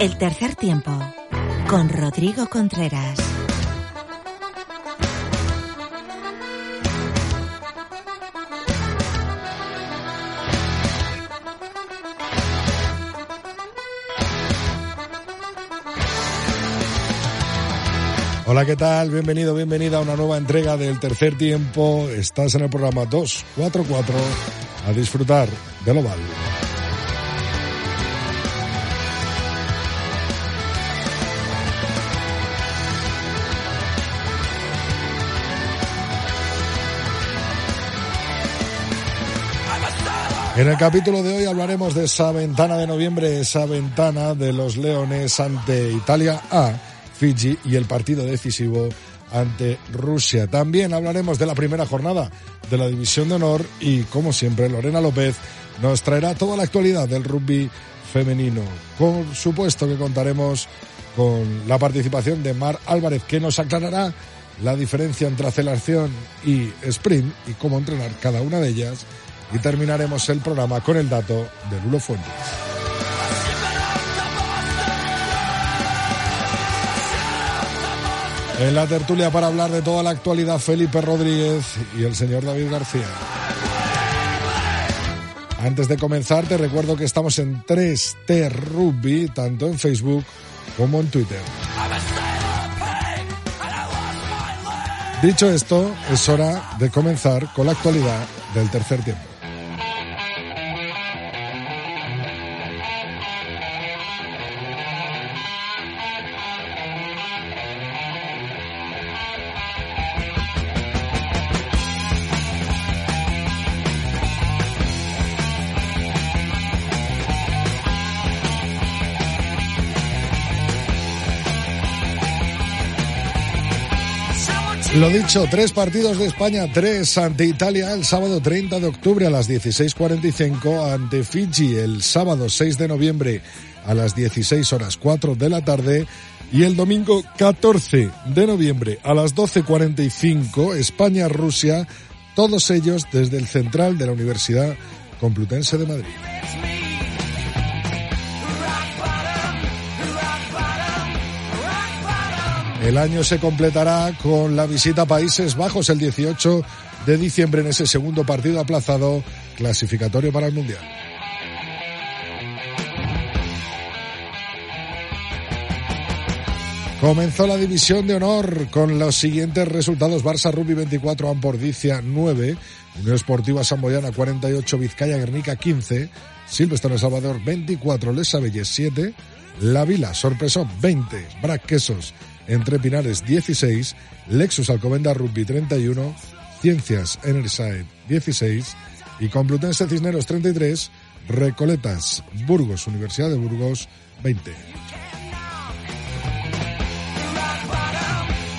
El tercer tiempo con Rodrigo Contreras. Hola, ¿qué tal? Bienvenido, bienvenida a una nueva entrega del tercer tiempo. Estás en el programa 244 a disfrutar del oval. En el capítulo de hoy hablaremos de esa ventana de noviembre, esa ventana de los Leones ante Italia A, Fiji y el partido decisivo ante Rusia. También hablaremos de la primera jornada de la División de Honor y, como siempre, Lorena López nos traerá toda la actualidad del rugby femenino. Por supuesto que contaremos con la participación de Mar Álvarez, que nos aclarará la diferencia entre aceleración y sprint y cómo entrenar cada una de ellas y terminaremos el programa con el dato de Lulo Fuentes. En la tertulia para hablar de toda la actualidad, Felipe Rodríguez y el señor David García. Antes de comenzar, te recuerdo que estamos en 3T Rugby, tanto en Facebook como en Twitter. Dicho esto, es hora de comenzar con la actualidad del tercer tiempo. Lo dicho, tres partidos de España, tres ante Italia el sábado 30 de octubre a las 16.45, ante Fiji el sábado 6 de noviembre a las 16 horas 4 de la tarde y el domingo 14 de noviembre a las 12.45 España-Rusia, todos ellos desde el central de la Universidad Complutense de Madrid. El año se completará con la visita a Países Bajos el 18 de diciembre en ese segundo partido aplazado clasificatorio para el Mundial. Comenzó la división de honor con los siguientes resultados. Barça Rugby 24, Ampordicia 9, Unión Esportiva Samboyana 48, Vizcaya Guernica 15, Silvestre Salvador 24, Les Sabelles 7, La Vila Sorpresón 20, Brac Quesos entre Pinares 16, Lexus Alcobenda Rugby 31, Ciencias Enerside 16 y Complutense Cisneros 33, Recoletas Burgos, Universidad de Burgos 20.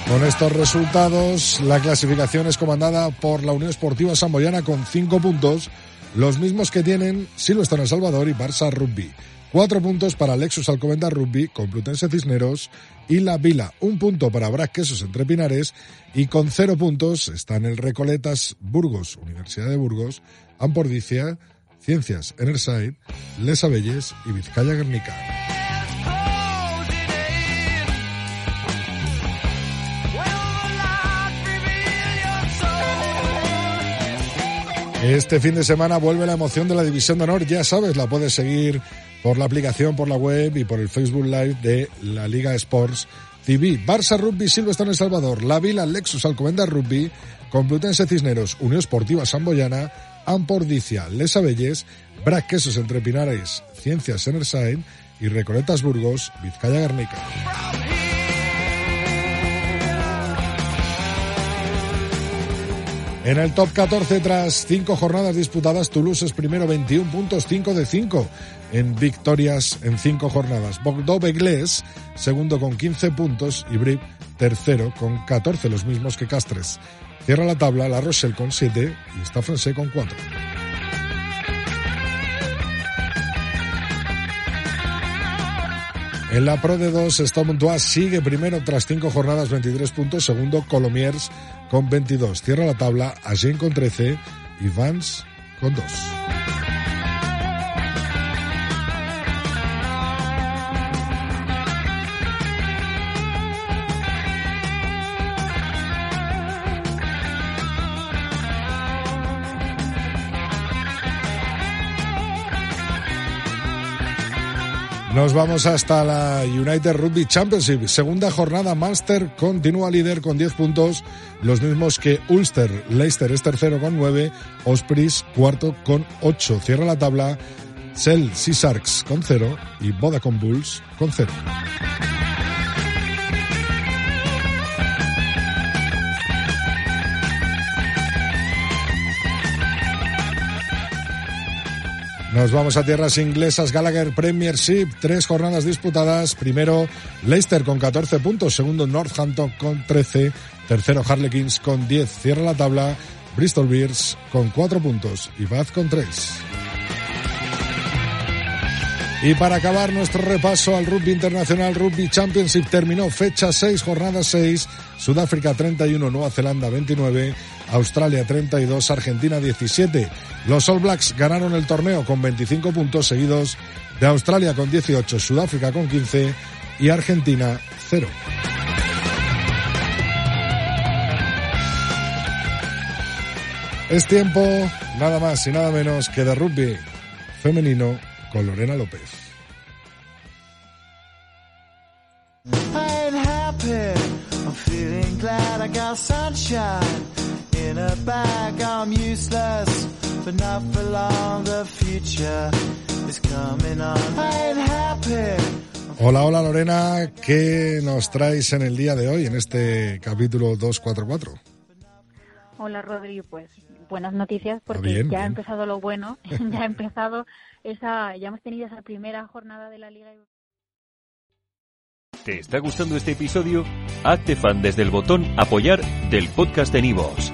Con estos resultados, la clasificación es comandada por la Unión Esportiva Samboyana con 5 puntos, los mismos que tienen Silvestre El Salvador y Barça Rugby. Cuatro puntos para Lexus Alcobenda Rugby, Complutense Cisneros y La Vila. Un punto para Brac Quesos entre Pinares y con cero puntos están el Recoletas Burgos, Universidad de Burgos, Ampordicia, Ciencias Enerside, Les Abelles y Vizcaya Guernica. Este fin de semana vuelve la emoción de la División de Honor, ya sabes, la puedes seguir por la aplicación, por la web y por el Facebook Live de la Liga Sports TV. Barça Rugby, Silvestre en El Salvador, La Vila, Lexus Alcomenda Rugby, Complutense Cisneros, Unión Esportiva Samboyana, Ampordicia, Les Abelles, Brac Quesos Entre Pinares, Ciencias Enerside y Recoletas Burgos, Vizcaya Guernica. En el top 14, tras cinco jornadas disputadas, Toulouse es primero 21 puntos, 5 de 5 en victorias en cinco jornadas. Bordeaux Beglés, segundo con 15 puntos y Brip, tercero con 14, los mismos que Castres. Cierra la tabla La Rochelle con 7 y está con 4. En la Pro de 2, Montois sigue primero tras cinco jornadas, 23 puntos. Segundo, Colomiers con 22. Cierra la tabla, Agen con 13 y Vance con 2. Nos vamos hasta la United Rugby Championship. Segunda jornada, Master continúa líder con 10 puntos, los mismos que Ulster. Leicester es tercero con 9, Ospreys cuarto con 8. Cierra la tabla Cell Sea Sharks con 0 y Vodacom Bulls con 0. Nos vamos a tierras inglesas. Gallagher Premiership, tres jornadas disputadas. Primero Leicester con 14 puntos, segundo Northampton con 13, tercero Harlequins con 10. Cierra la tabla Bristol Bears con 4 puntos y Bath con 3. Y para acabar nuestro repaso al rugby internacional, Rugby Championship terminó fecha 6, jornada 6, Sudáfrica 31, Nueva Zelanda 29, Australia 32, Argentina 17. Los All Blacks ganaron el torneo con 25 puntos seguidos de Australia con 18, Sudáfrica con 15 y Argentina 0. Es tiempo, nada más y nada menos que de rugby femenino con Lorena López. Hola, hola Lorena, ¿qué nos traes en el día de hoy, en este capítulo 244? Hola Rodri, pues buenas noticias porque ya ha empezado lo bueno, ya ha empezado esa, ya hemos tenido esa primera jornada de la Liga. ¿Te está gustando este episodio? Hazte fan desde el botón apoyar del podcast de Nivos.